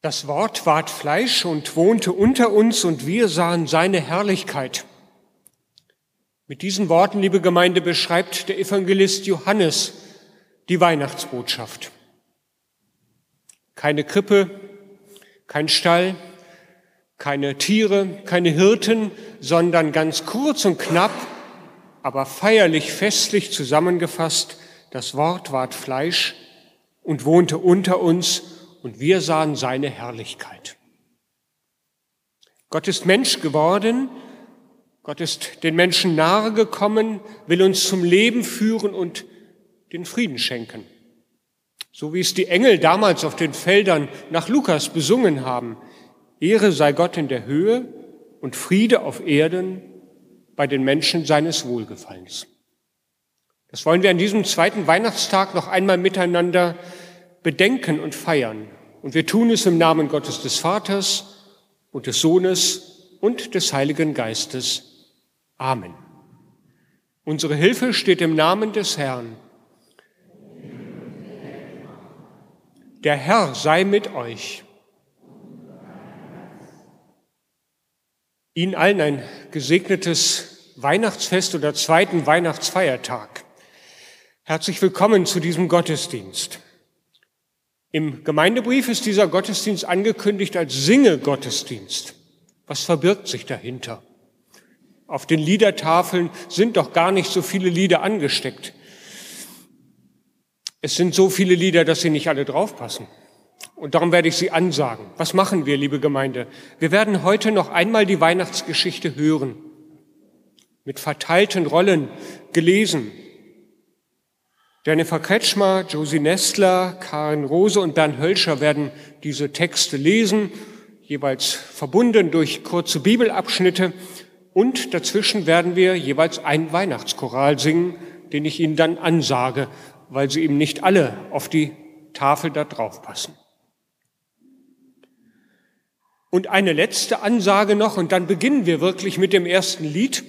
Das Wort ward Fleisch und wohnte unter uns und wir sahen seine Herrlichkeit. Mit diesen Worten, liebe Gemeinde, beschreibt der Evangelist Johannes die Weihnachtsbotschaft. Keine Krippe, kein Stall, keine Tiere, keine Hirten, sondern ganz kurz und knapp, aber feierlich, festlich zusammengefasst, das Wort ward Fleisch und wohnte unter uns und wir sahen seine Herrlichkeit. Gott ist Mensch geworden, Gott ist den Menschen nahe gekommen, will uns zum Leben führen und den Frieden schenken. So wie es die Engel damals auf den Feldern nach Lukas besungen haben. Ehre sei Gott in der Höhe und Friede auf Erden bei den Menschen seines Wohlgefallens. Das wollen wir an diesem zweiten Weihnachtstag noch einmal miteinander bedenken und feiern. Und wir tun es im Namen Gottes des Vaters und des Sohnes und des Heiligen Geistes. Amen. Unsere Hilfe steht im Namen des Herrn. Der Herr sei mit euch. Ihnen allen ein gesegnetes Weihnachtsfest oder zweiten Weihnachtsfeiertag. Herzlich willkommen zu diesem Gottesdienst. Im Gemeindebrief ist dieser Gottesdienst angekündigt als Singe-Gottesdienst. Was verbirgt sich dahinter? Auf den Liedertafeln sind doch gar nicht so viele Lieder angesteckt. Es sind so viele Lieder, dass sie nicht alle draufpassen. Und darum werde ich sie ansagen. Was machen wir, liebe Gemeinde? Wir werden heute noch einmal die Weihnachtsgeschichte hören. Mit verteilten Rollen gelesen. Jennifer Kretschmer, Josie Nestler, Karin Rose und Bernd Hölscher werden diese Texte lesen, jeweils verbunden durch kurze Bibelabschnitte. Und dazwischen werden wir jeweils ein Weihnachtschoral singen, den ich Ihnen dann ansage, weil sie eben nicht alle auf die Tafel da drauf passen. Und eine letzte Ansage noch, und dann beginnen wir wirklich mit dem ersten Lied.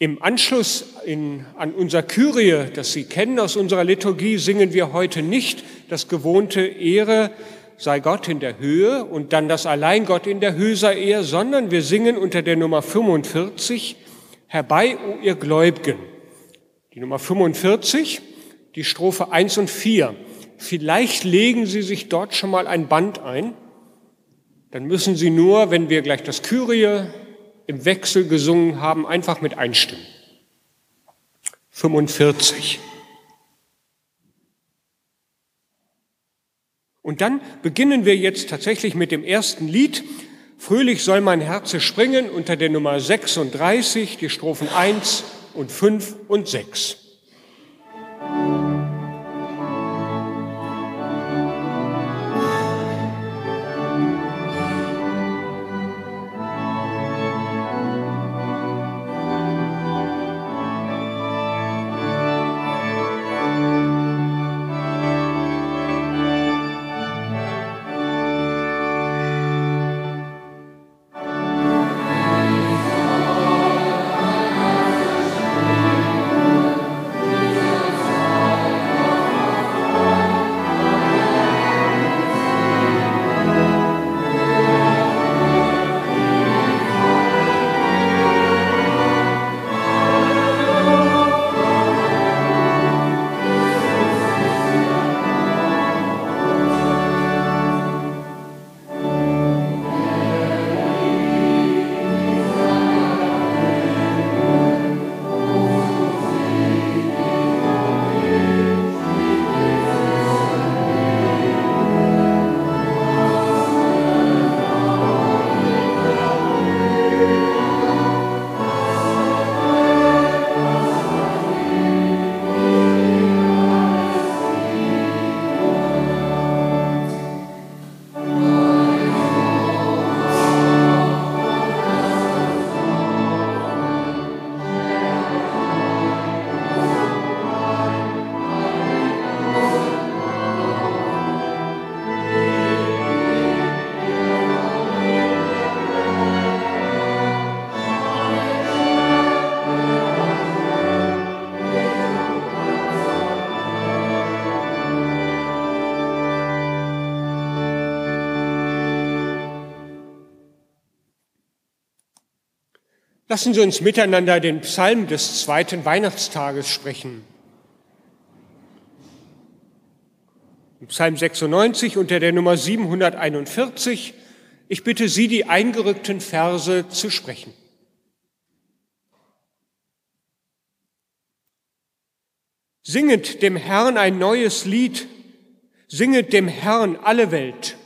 Im Anschluss in, an unser Kyrie, das Sie kennen aus unserer Liturgie, singen wir heute nicht das gewohnte Ehre sei Gott in der Höhe und dann das Allein Gott in der Höhe sei er, sondern wir singen unter der Nummer 45 Herbei, o ihr Gläubigen. Die Nummer 45, die Strophe 1 und 4. Vielleicht legen Sie sich dort schon mal ein Band ein. Dann müssen Sie nur, wenn wir gleich das Kyrie im Wechsel gesungen haben, einfach mit einstimmen. 45. Und dann beginnen wir jetzt tatsächlich mit dem ersten Lied. Fröhlich soll mein Herze springen unter der Nummer 36, die Strophen 1 und 5 und 6. Lassen Sie uns miteinander den Psalm des zweiten Weihnachtstages sprechen. Psalm 96 unter der Nummer 741. Ich bitte Sie, die eingerückten Verse zu sprechen. Singet dem Herrn ein neues Lied, singet dem Herrn alle Welt.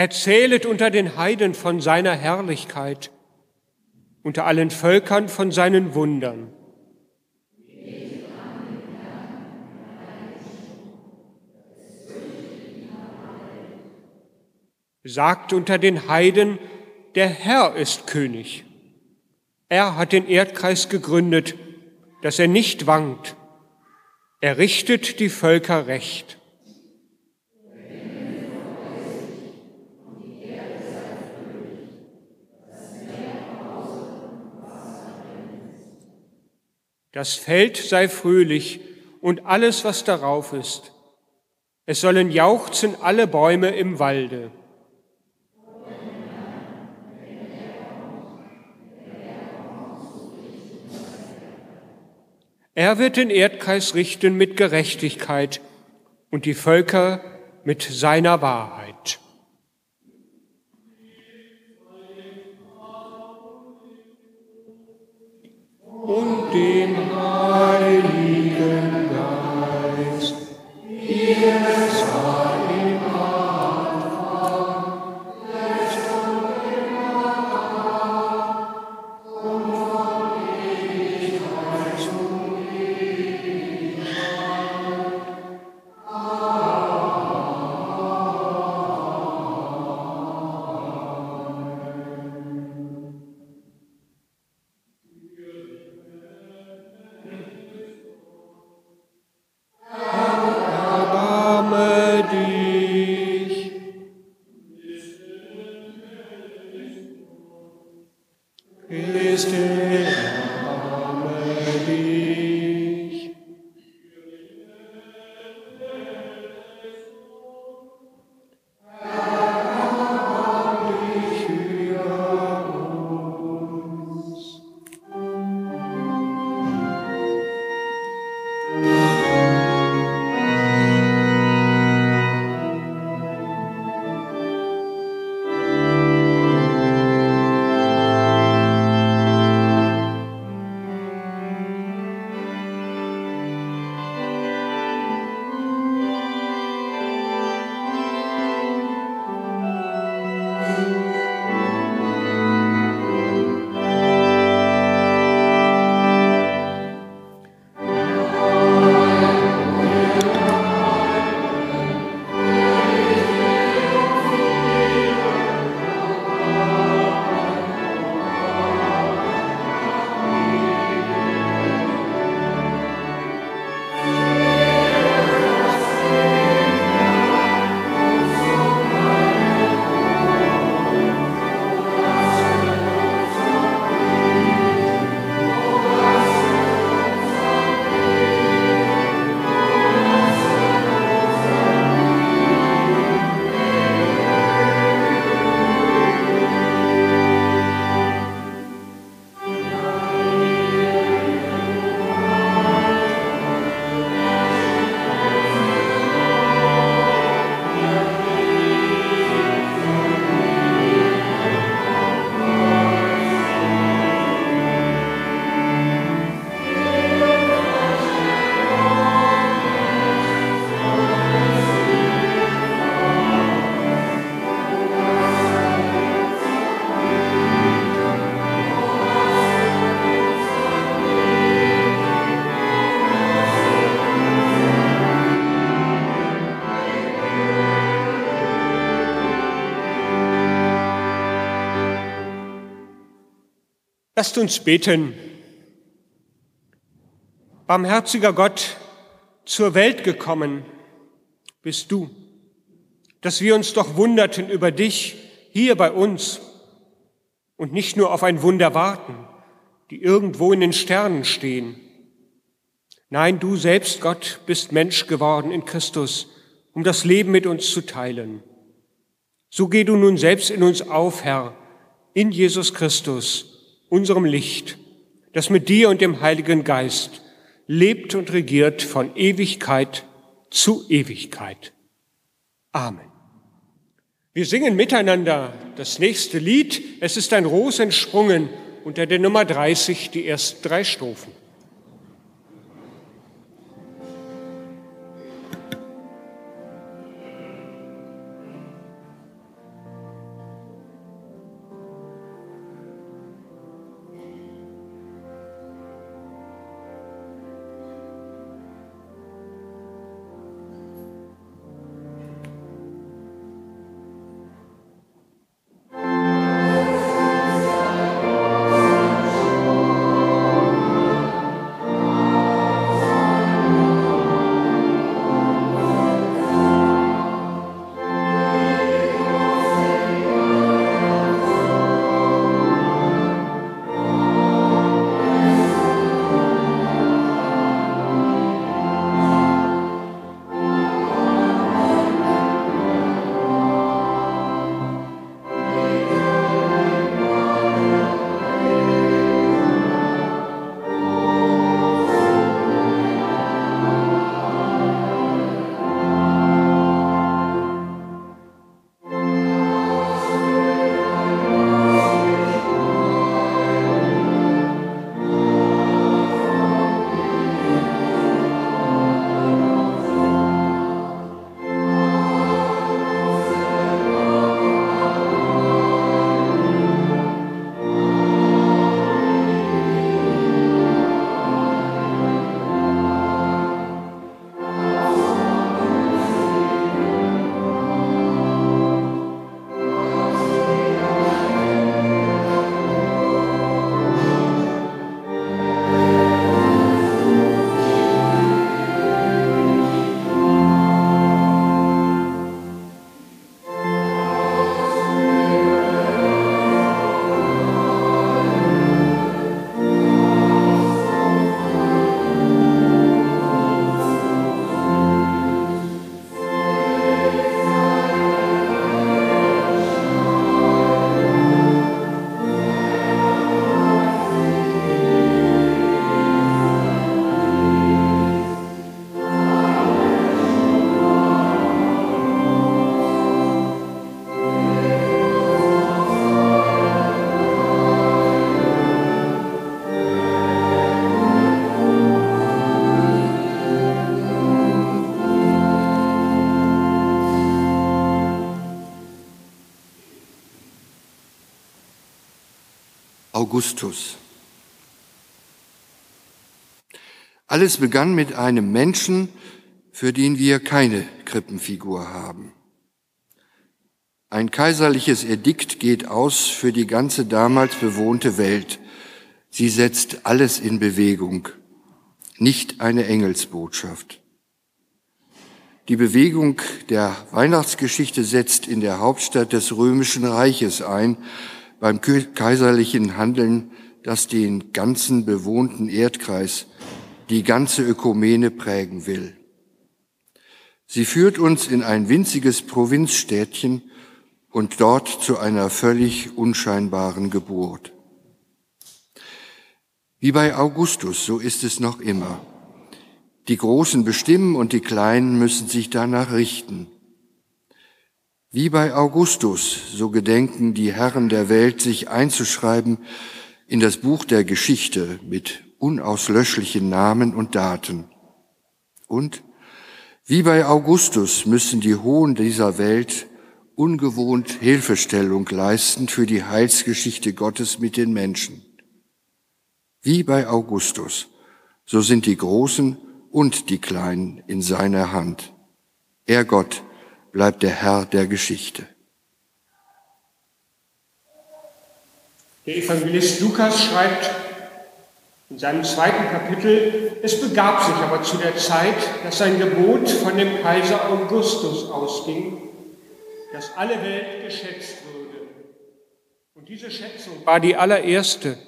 Erzählet unter den Heiden von seiner Herrlichkeit, unter allen Völkern von seinen Wundern. Sagt unter den Heiden, der Herr ist König. Er hat den Erdkreis gegründet, dass er nicht wankt. Er richtet die Völker recht. Das Feld sei fröhlich und alles, was darauf ist. Es sollen jauchzen alle Bäume im Walde. Er wird den Erdkreis richten mit Gerechtigkeit und die Völker mit seiner Wahrheit. Und dem Heiligen Geist, wie Lasst uns beten. Barmherziger Gott, zur Welt gekommen bist du, dass wir uns doch wunderten über dich hier bei uns und nicht nur auf ein Wunder warten, die irgendwo in den Sternen stehen. Nein, du selbst, Gott, bist Mensch geworden in Christus, um das Leben mit uns zu teilen. So geh du nun selbst in uns auf, Herr, in Jesus Christus, unserem Licht, das mit dir und dem Heiligen Geist lebt und regiert von Ewigkeit zu Ewigkeit. Amen. Wir singen miteinander das nächste Lied. Es ist ein Ros entsprungen unter der Nummer 30, die ersten drei Strophen. Augustus. Alles begann mit einem Menschen, für den wir keine Krippenfigur haben. Ein kaiserliches Edikt geht aus für die ganze damals bewohnte Welt. Sie setzt alles in Bewegung, nicht eine Engelsbotschaft. Die Bewegung der Weihnachtsgeschichte setzt in der Hauptstadt des römischen Reiches ein, beim kaiserlichen Handeln, das den ganzen bewohnten Erdkreis, die ganze Ökumene prägen will. Sie führt uns in ein winziges Provinzstädtchen und dort zu einer völlig unscheinbaren Geburt. Wie bei Augustus, so ist es noch immer. Die Großen bestimmen und die Kleinen müssen sich danach richten. Wie bei Augustus, so gedenken die Herren der Welt, sich einzuschreiben in das Buch der Geschichte mit unauslöschlichen Namen und Daten. Und wie bei Augustus müssen die Hohen dieser Welt ungewohnt Hilfestellung leisten für die Heilsgeschichte Gottes mit den Menschen. Wie bei Augustus, so sind die Großen und die Kleinen in seiner Hand. Er Gott bleibt der Herr der Geschichte. Der Evangelist Lukas schreibt in seinem zweiten Kapitel, es begab sich aber zu der Zeit, dass sein Gebot von dem Kaiser Augustus ausging, dass alle Welt geschätzt würde. Und diese Schätzung war die allererste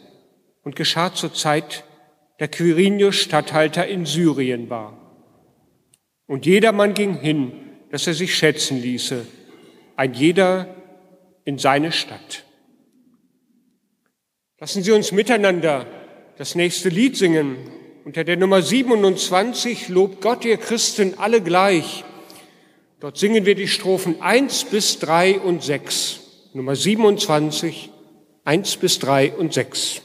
und geschah zur Zeit, der Quirinius Statthalter in Syrien war. Und jedermann ging hin, dass er sich schätzen ließe, ein jeder in seine Stadt. Lassen Sie uns miteinander das nächste Lied singen. Unter der Nummer 27 Lobt Gott, ihr Christen, alle gleich. Dort singen wir die Strophen 1 bis 3 und 6. Nummer 27, 1 bis 3 und 6.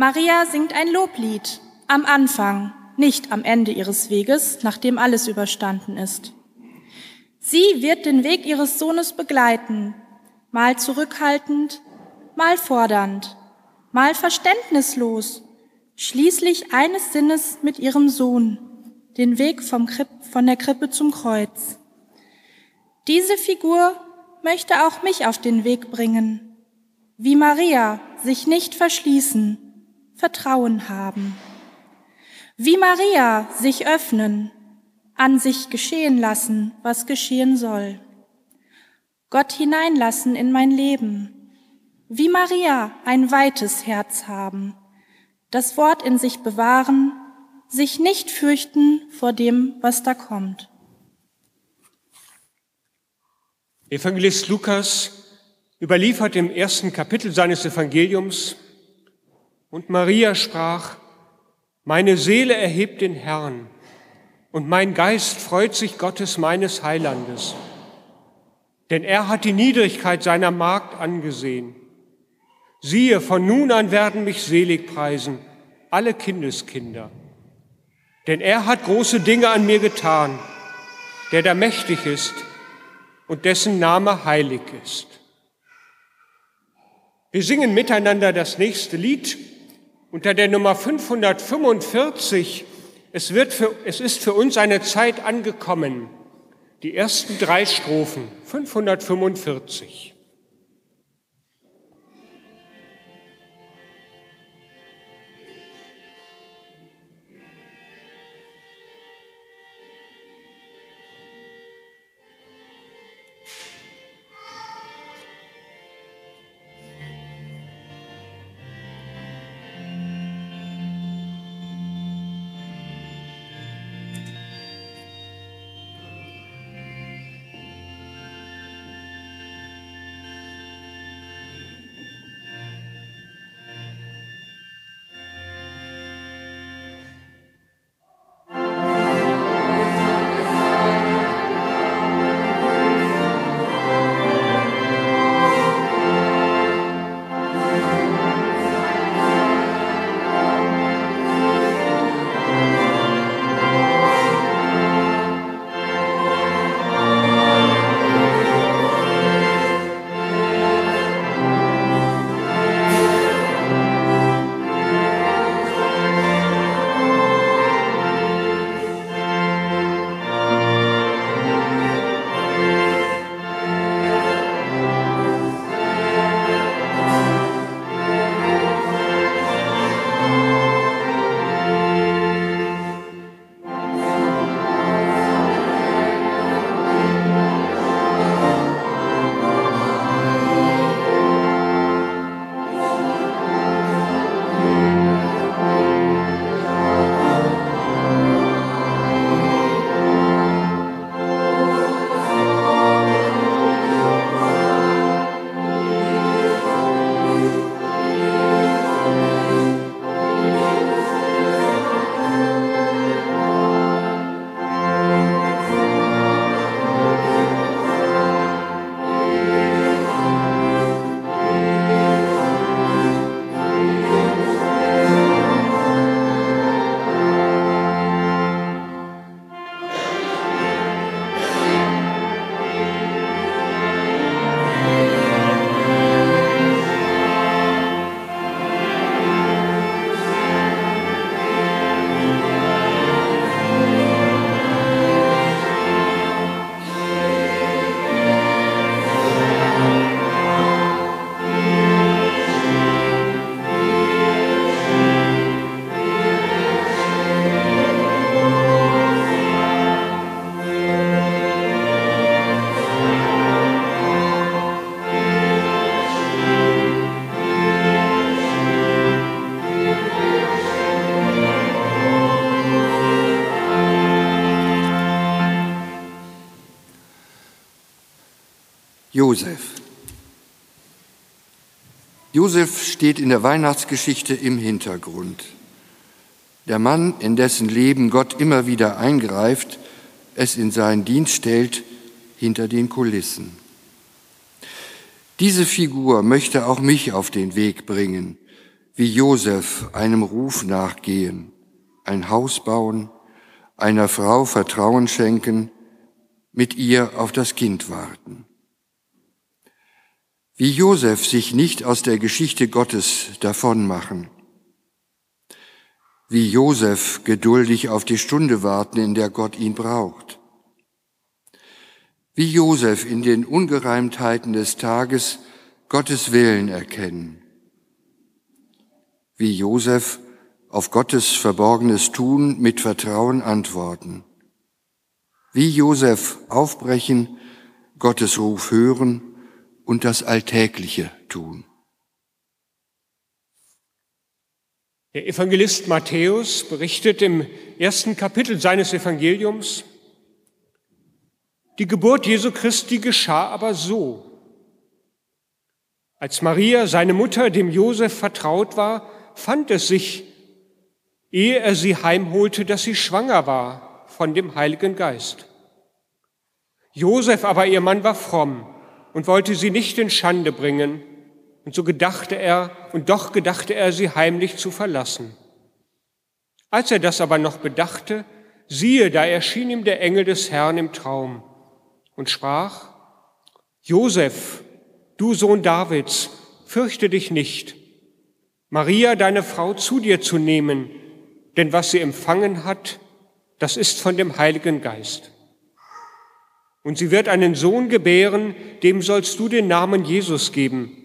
Maria singt ein Loblied am Anfang, nicht am Ende ihres Weges, nachdem alles überstanden ist. Sie wird den Weg ihres Sohnes begleiten, mal zurückhaltend, mal fordernd, mal verständnislos, schließlich eines Sinnes mit ihrem Sohn, den Weg Kripp, von der Krippe zum Kreuz. Diese Figur möchte auch mich auf den Weg bringen, wie Maria sich nicht verschließen, Vertrauen haben. Wie Maria sich öffnen, an sich geschehen lassen, was geschehen soll. Gott hineinlassen in mein Leben. Wie Maria ein weites Herz haben, das Wort in sich bewahren, sich nicht fürchten vor dem, was da kommt. Evangelist Lukas überliefert im ersten Kapitel seines Evangeliums, und Maria sprach, meine Seele erhebt den Herrn, und mein Geist freut sich Gottes meines Heilandes, denn er hat die Niedrigkeit seiner Magd angesehen. Siehe, von nun an werden mich selig preisen alle Kindeskinder, denn er hat große Dinge an mir getan, der da mächtig ist und dessen Name heilig ist. Wir singen miteinander das nächste Lied unter der Nummer 545. Es, wird für, es ist für uns eine Zeit angekommen, die ersten drei Strophen, 545. Josef. Josef steht in der Weihnachtsgeschichte im Hintergrund. Der Mann, in dessen Leben Gott immer wieder eingreift, es in seinen Dienst stellt, hinter den Kulissen. Diese Figur möchte auch mich auf den Weg bringen, wie Josef einem Ruf nachgehen, ein Haus bauen, einer Frau Vertrauen schenken, mit ihr auf das Kind warten wie Josef sich nicht aus der Geschichte Gottes davonmachen, wie Josef geduldig auf die Stunde warten, in der Gott ihn braucht, wie Josef in den Ungereimtheiten des Tages Gottes Willen erkennen, wie Josef auf Gottes verborgenes Tun mit Vertrauen antworten, wie Josef aufbrechen, Gottes Ruf hören und das Alltägliche tun. Der Evangelist Matthäus berichtet im ersten Kapitel seines Evangeliums, die Geburt Jesu Christi geschah aber so. Als Maria, seine Mutter, dem Josef vertraut war, fand es sich, ehe er sie heimholte, dass sie schwanger war von dem Heiligen Geist. Josef aber, ihr Mann, war fromm und wollte sie nicht in Schande bringen, und so gedachte er, und doch gedachte er, sie heimlich zu verlassen. Als er das aber noch bedachte, siehe, da erschien ihm der Engel des Herrn im Traum und sprach, Josef, du Sohn Davids, fürchte dich nicht, Maria, deine Frau, zu dir zu nehmen, denn was sie empfangen hat, das ist von dem Heiligen Geist. Und sie wird einen Sohn gebären, dem sollst du den Namen Jesus geben,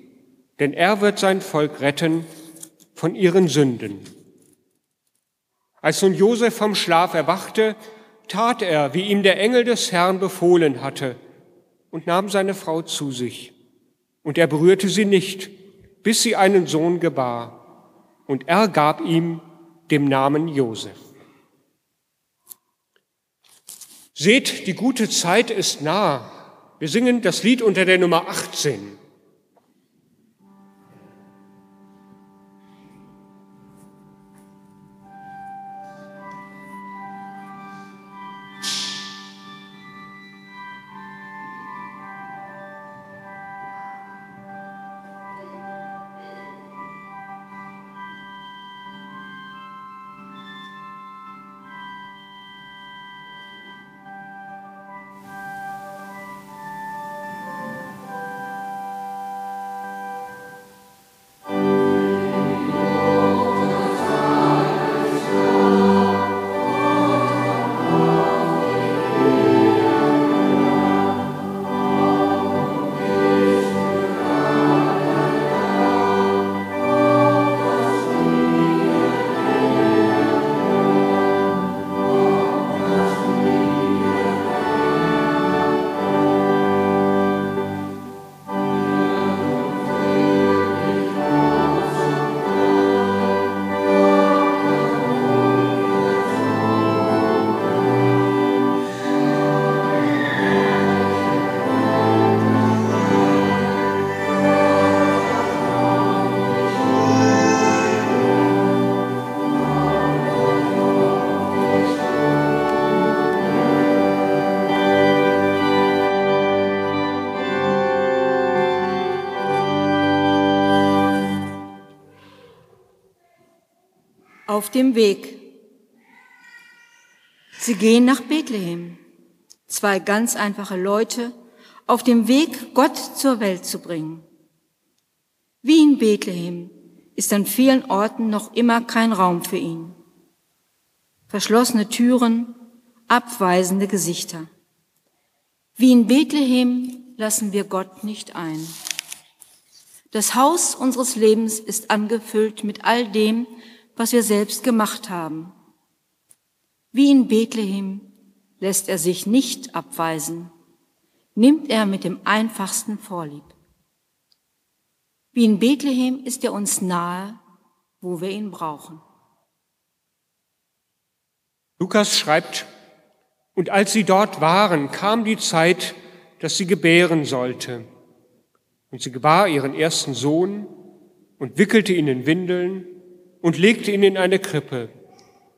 denn er wird sein Volk retten von ihren Sünden. Als nun Josef vom Schlaf erwachte, tat er, wie ihm der Engel des Herrn befohlen hatte, und nahm seine Frau zu sich. Und er berührte sie nicht, bis sie einen Sohn gebar, und er gab ihm dem Namen Josef. Seht, die gute Zeit ist nah. Wir singen das Lied unter der Nummer 18. auf dem Weg. Sie gehen nach Bethlehem. Zwei ganz einfache Leute auf dem Weg, Gott zur Welt zu bringen. Wie in Bethlehem ist an vielen Orten noch immer kein Raum für ihn. Verschlossene Türen, abweisende Gesichter. Wie in Bethlehem lassen wir Gott nicht ein. Das Haus unseres Lebens ist angefüllt mit all dem, was wir selbst gemacht haben. Wie in Bethlehem lässt er sich nicht abweisen, nimmt er mit dem Einfachsten Vorlieb. Wie in Bethlehem ist er uns nahe, wo wir ihn brauchen. Lukas schreibt, und als sie dort waren, kam die Zeit, dass sie gebären sollte. Und sie gebar ihren ersten Sohn und wickelte ihn in Windeln und legte ihn in eine Krippe,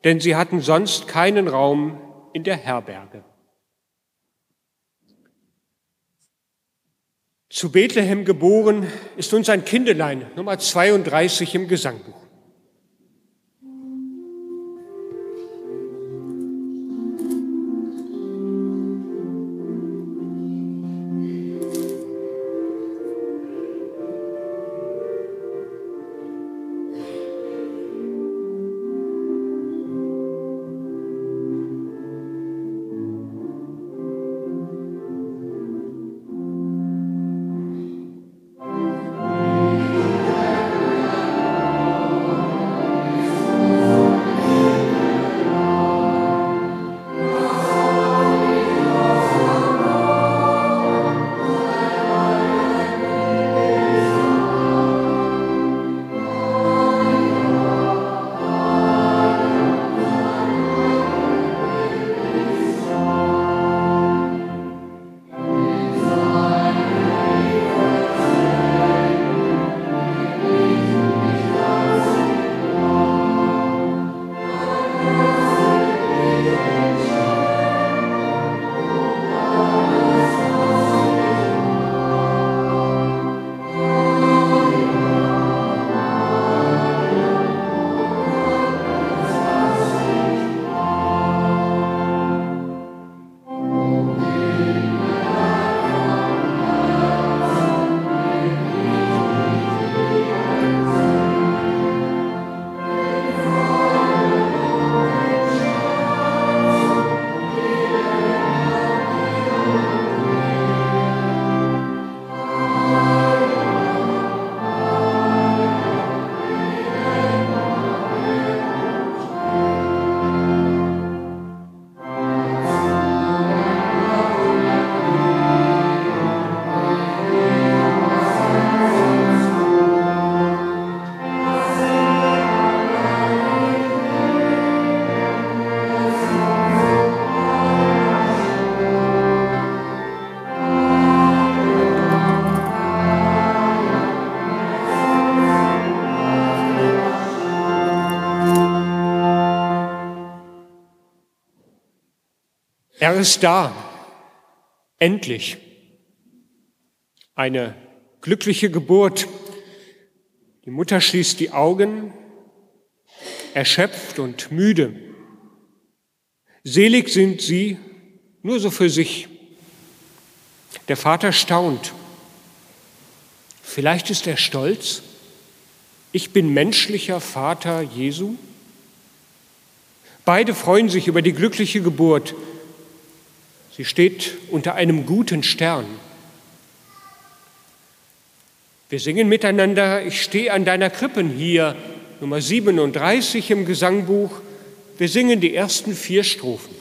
denn sie hatten sonst keinen Raum in der Herberge. Zu Bethlehem geboren ist uns ein Kindelein, Nummer 32 im Gesangbuch. Er ist da. Endlich. Eine glückliche Geburt. Die Mutter schließt die Augen, erschöpft und müde. Selig sind sie, nur so für sich. Der Vater staunt. Vielleicht ist er stolz. Ich bin menschlicher Vater Jesu. Beide freuen sich über die glückliche Geburt. Sie steht unter einem guten Stern. Wir singen miteinander, ich stehe an deiner Krippen hier, Nummer 37 im Gesangbuch. Wir singen die ersten vier Strophen.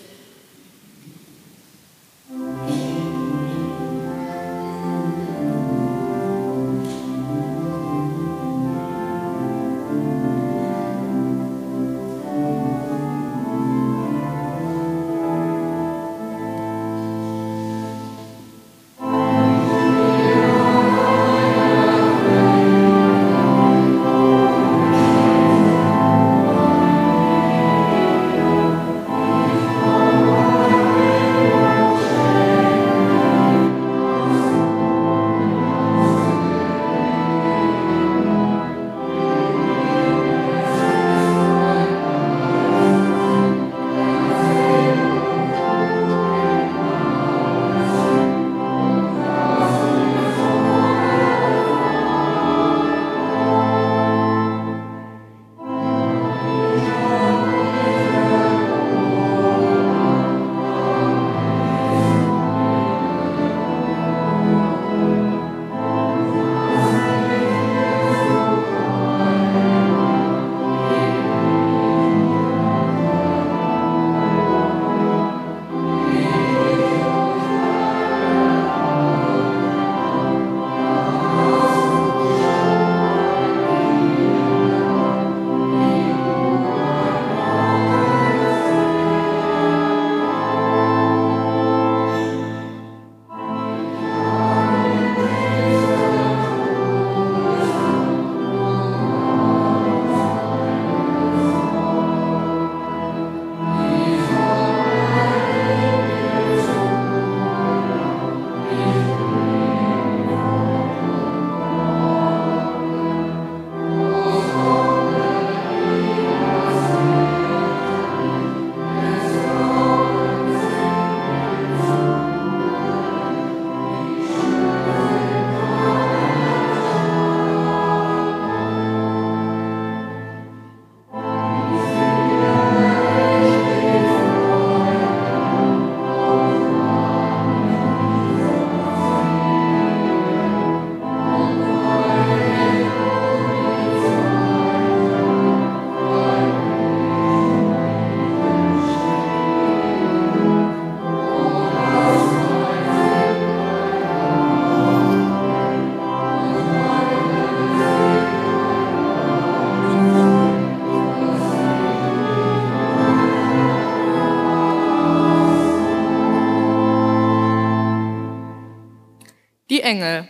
Engel.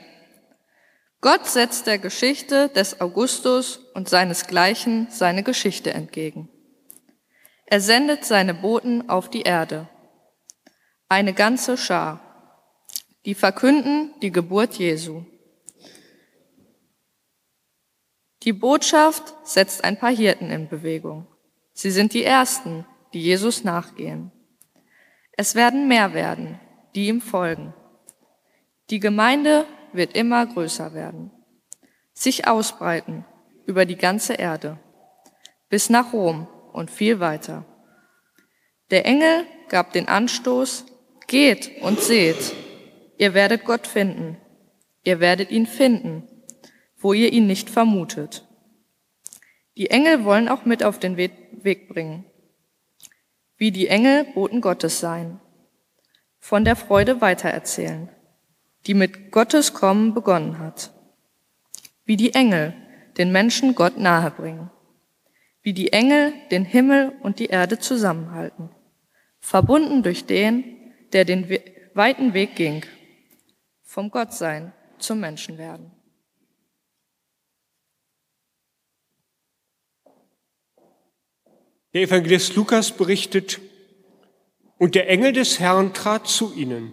Gott setzt der Geschichte des Augustus und seinesgleichen seine Geschichte entgegen. Er sendet seine Boten auf die Erde. Eine ganze Schar. Die verkünden die Geburt Jesu. Die Botschaft setzt ein paar Hirten in Bewegung. Sie sind die Ersten, die Jesus nachgehen. Es werden mehr werden, die ihm folgen. Die Gemeinde wird immer größer werden, sich ausbreiten über die ganze Erde, bis nach Rom und viel weiter. Der Engel gab den Anstoß, geht und seht, ihr werdet Gott finden, ihr werdet ihn finden, wo ihr ihn nicht vermutet. Die Engel wollen auch mit auf den Weg bringen, wie die Engel Boten Gottes sein, von der Freude weitererzählen die mit Gottes Kommen begonnen hat. Wie die Engel den Menschen Gott nahebringen. Wie die Engel den Himmel und die Erde zusammenhalten. Verbunden durch den, der den weiten Weg ging. Vom Gottsein zum Menschenwerden. Der Evangelist Lukas berichtet, Und der Engel des Herrn trat zu ihnen.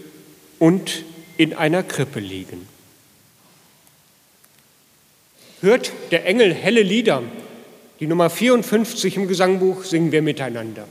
und in einer Krippe liegen. Hört der Engel helle Lieder, die Nummer 54 im Gesangbuch singen wir miteinander.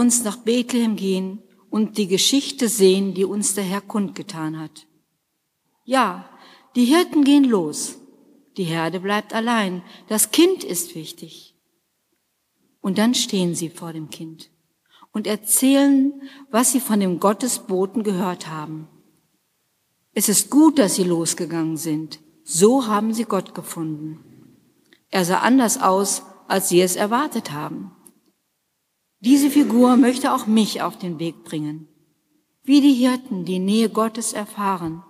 Uns nach Bethlehem gehen und die Geschichte sehen, die uns der Herr kundgetan hat. Ja, die Hirten gehen los. Die Herde bleibt allein. Das Kind ist wichtig. Und dann stehen sie vor dem Kind und erzählen, was sie von dem Gottesboten gehört haben. Es ist gut, dass sie losgegangen sind. So haben sie Gott gefunden. Er sah anders aus, als sie es erwartet haben. Diese Figur möchte auch mich auf den Weg bringen. Wie die Hirten die Nähe Gottes erfahren,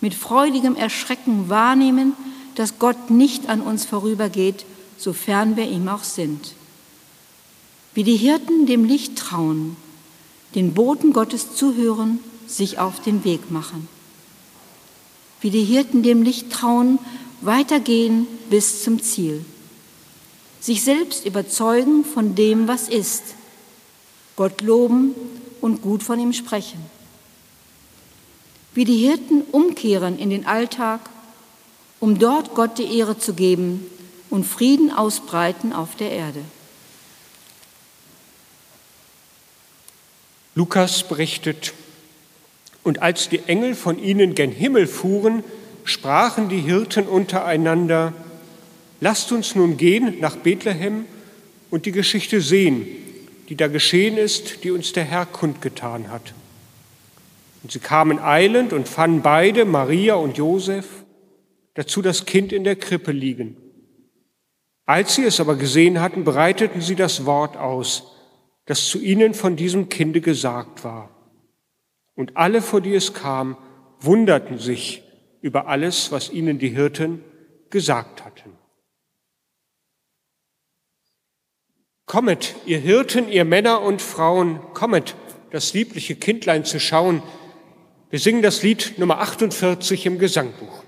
mit freudigem Erschrecken wahrnehmen, dass Gott nicht an uns vorübergeht, sofern wir ihm auch sind. Wie die Hirten dem Licht trauen, den Boten Gottes zuhören, sich auf den Weg machen. Wie die Hirten dem Licht trauen, weitergehen bis zum Ziel. Sich selbst überzeugen von dem, was ist Gott loben und gut von ihm sprechen. Wie die Hirten umkehren in den Alltag, um dort Gott die Ehre zu geben und Frieden ausbreiten auf der Erde. Lukas berichtet, und als die Engel von ihnen gen Himmel fuhren, sprachen die Hirten untereinander, lasst uns nun gehen nach Bethlehem und die Geschichte sehen, die da geschehen ist, die uns der Herr kundgetan hat. Und sie kamen eilend und fanden beide, Maria und Josef, dazu das Kind in der Krippe liegen. Als sie es aber gesehen hatten, breiteten sie das Wort aus, das zu ihnen von diesem Kinde gesagt war. Und alle, vor die es kam, wunderten sich über alles, was ihnen die Hirten gesagt hatten. Kommet, ihr Hirten, ihr Männer und Frauen, kommet, das liebliche Kindlein zu schauen. Wir singen das Lied Nummer 48 im Gesangbuch.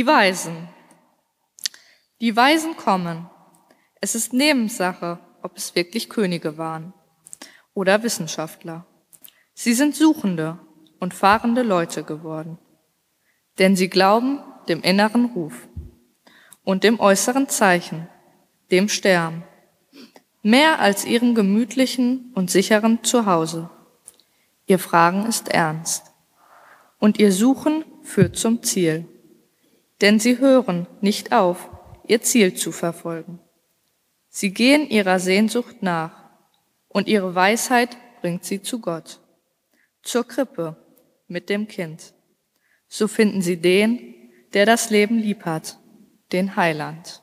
Die Weisen. Die Weisen kommen. Es ist Nebensache, ob es wirklich Könige waren oder Wissenschaftler. Sie sind Suchende und fahrende Leute geworden, denn sie glauben dem inneren Ruf und dem äußeren Zeichen, dem Stern, mehr als ihrem gemütlichen und sicheren Zuhause. Ihr Fragen ist ernst und ihr Suchen führt zum Ziel denn sie hören nicht auf, ihr Ziel zu verfolgen. Sie gehen ihrer Sehnsucht nach und ihre Weisheit bringt sie zu Gott, zur Krippe mit dem Kind. So finden sie den, der das Leben lieb hat, den Heiland.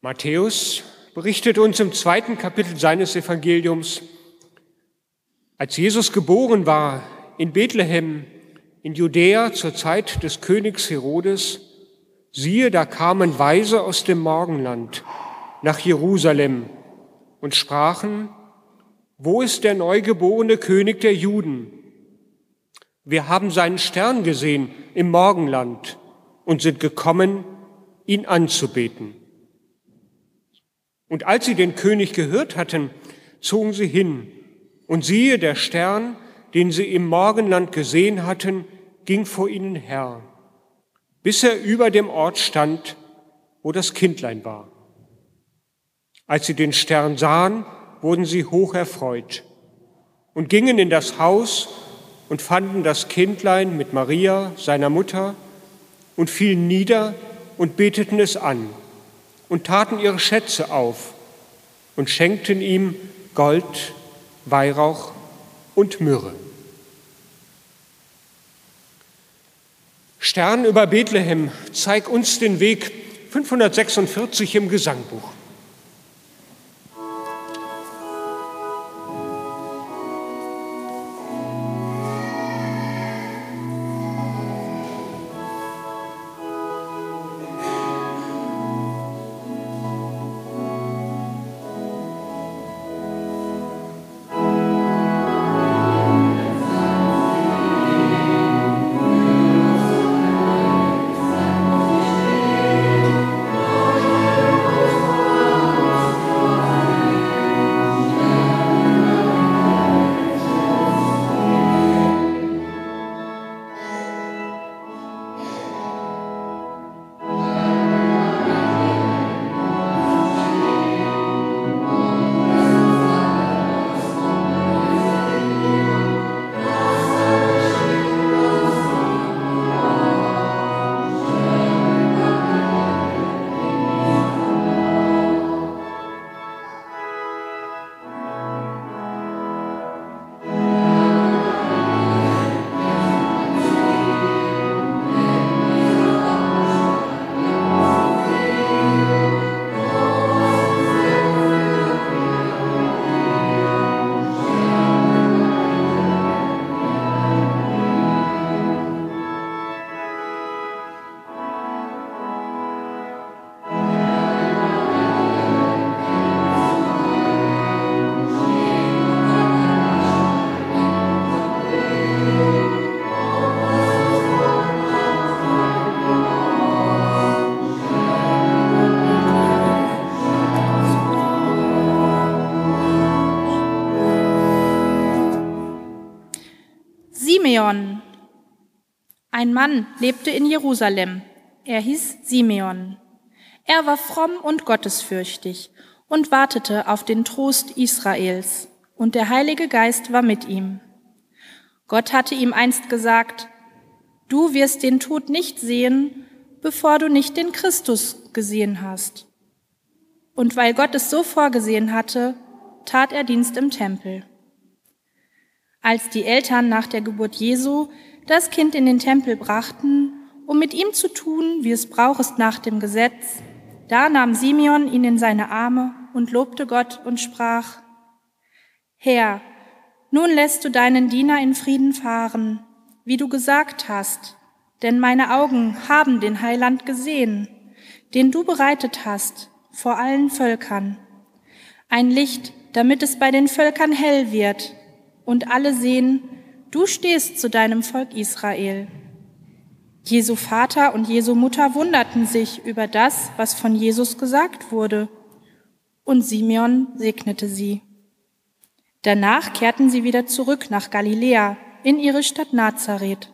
Matthäus berichtet uns im zweiten Kapitel seines Evangeliums, als Jesus geboren war in Bethlehem in Judäa zur Zeit des Königs Herodes, siehe, da kamen Weise aus dem Morgenland nach Jerusalem und sprachen, wo ist der neugeborene König der Juden? Wir haben seinen Stern gesehen im Morgenland und sind gekommen, ihn anzubeten. Und als sie den König gehört hatten, zogen sie hin, und siehe, der Stern, den sie im Morgenland gesehen hatten, ging vor ihnen her, bis er über dem Ort stand, wo das Kindlein war. Als sie den Stern sahen, wurden sie hoch erfreut und gingen in das Haus und fanden das Kindlein mit Maria, seiner Mutter, und fielen nieder und beteten es an und taten ihre Schätze auf und schenkten ihm Gold, Weihrauch und Myrrhe. Stern über Bethlehem, zeig uns den Weg 546 im Gesangbuch. Mann lebte in Jerusalem. Er hieß Simeon. Er war fromm und gottesfürchtig und wartete auf den Trost Israels, und der Heilige Geist war mit ihm. Gott hatte ihm einst gesagt, Du wirst den Tod nicht sehen, bevor du nicht den Christus gesehen hast. Und weil Gott es so vorgesehen hatte, tat er Dienst im Tempel. Als die Eltern nach der Geburt Jesu das Kind in den Tempel brachten, um mit ihm zu tun, wie es brauch ist nach dem Gesetz, da nahm Simeon ihn in seine Arme und lobte Gott und sprach, Herr, nun lässt du deinen Diener in Frieden fahren, wie du gesagt hast, denn meine Augen haben den Heiland gesehen, den du bereitet hast vor allen Völkern. Ein Licht, damit es bei den Völkern hell wird und alle sehen, du stehst zu deinem Volk Israel. Jesu Vater und Jesu Mutter wunderten sich über das, was von Jesus gesagt wurde, und Simeon segnete sie. Danach kehrten sie wieder zurück nach Galiläa in ihre Stadt Nazareth.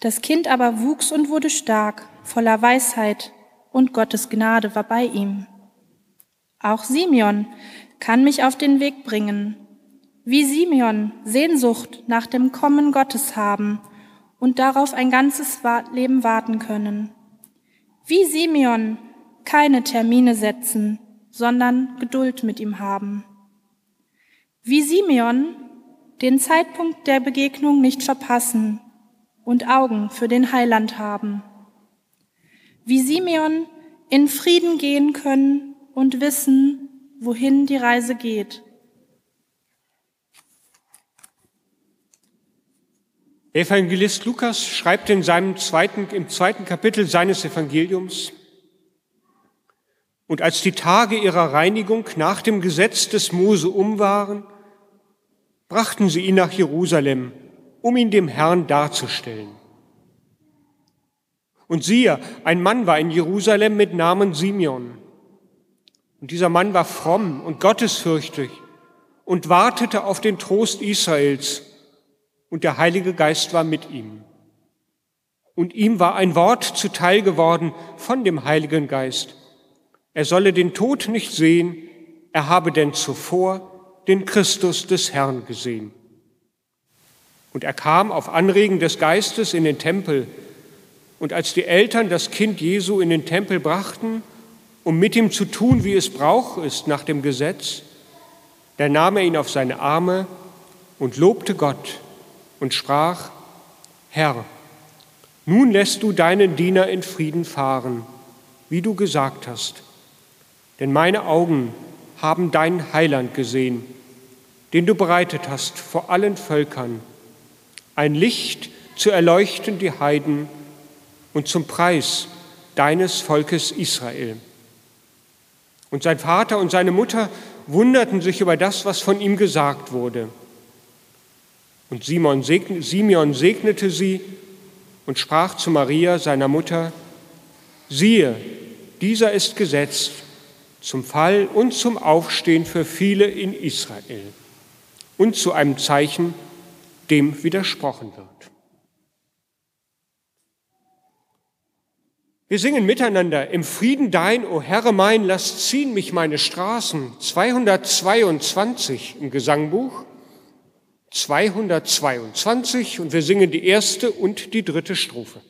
Das Kind aber wuchs und wurde stark, voller Weisheit, und Gottes Gnade war bei ihm. Auch Simeon kann mich auf den Weg bringen, wie Simeon Sehnsucht nach dem Kommen Gottes haben und darauf ein ganzes Leben warten können. Wie Simeon keine Termine setzen, sondern Geduld mit ihm haben. Wie Simeon den Zeitpunkt der Begegnung nicht verpassen und Augen für den Heiland haben. Wie Simeon in Frieden gehen können und wissen, wohin die Reise geht. Evangelist Lukas schreibt in seinem zweiten, im zweiten Kapitel seines Evangeliums, und als die Tage ihrer Reinigung nach dem Gesetz des Mose um waren, brachten sie ihn nach Jerusalem, um ihn dem Herrn darzustellen. Und siehe, ein Mann war in Jerusalem mit Namen Simeon. Und dieser Mann war fromm und gottesfürchtig und wartete auf den Trost Israels. Und der Heilige Geist war mit ihm. Und ihm war ein Wort zuteil geworden von dem Heiligen Geist. Er solle den Tod nicht sehen, er habe denn zuvor den Christus des Herrn gesehen. Und er kam auf Anregen des Geistes in den Tempel. Und als die Eltern das Kind Jesu in den Tempel brachten, um mit ihm zu tun, wie es Brauch ist nach dem Gesetz, da nahm er ihn auf seine Arme und lobte Gott und sprach, Herr, nun lässt du deinen Diener in Frieden fahren, wie du gesagt hast. Denn meine Augen haben dein Heiland gesehen, den du bereitet hast vor allen Völkern, ein Licht zu erleuchten die Heiden und zum Preis deines Volkes Israel. Und sein Vater und seine Mutter wunderten sich über das, was von ihm gesagt wurde. Und Simon Simeon segnete sie und sprach zu Maria, seiner Mutter, siehe, dieser ist gesetzt zum Fall und zum Aufstehen für viele in Israel und zu einem Zeichen, dem widersprochen wird. Wir singen miteinander, im Frieden dein, o Herr mein, lass ziehen mich meine Straßen, 222 im Gesangbuch, 222 und wir singen die erste und die dritte Strophe.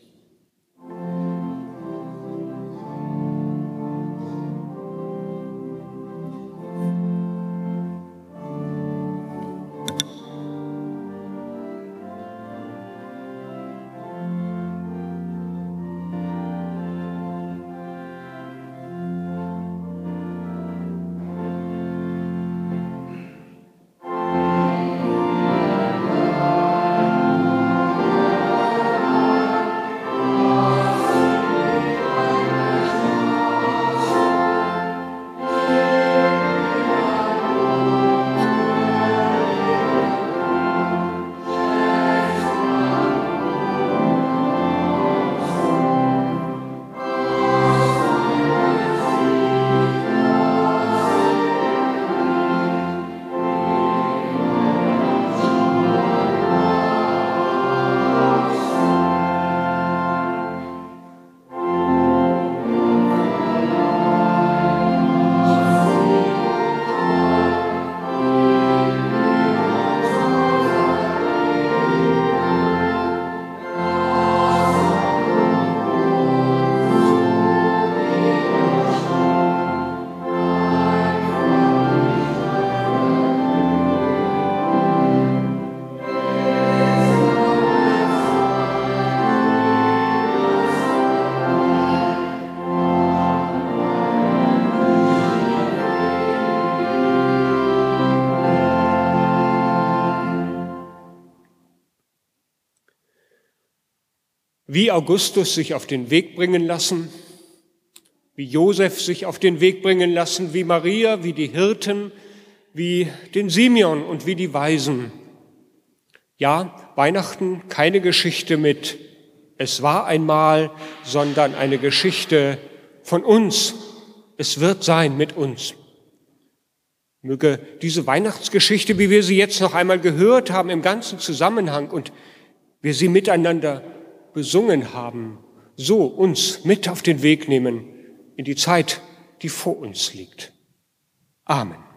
Wie Augustus sich auf den Weg bringen lassen, wie Josef sich auf den Weg bringen lassen, wie Maria, wie die Hirten, wie den Simeon und wie die Weisen. Ja, Weihnachten keine Geschichte mit es war einmal, sondern eine Geschichte von uns. Es wird sein mit uns. Möge diese Weihnachtsgeschichte, wie wir sie jetzt noch einmal gehört haben, im ganzen Zusammenhang und wir sie miteinander besungen haben, so uns mit auf den Weg nehmen in die Zeit, die vor uns liegt. Amen.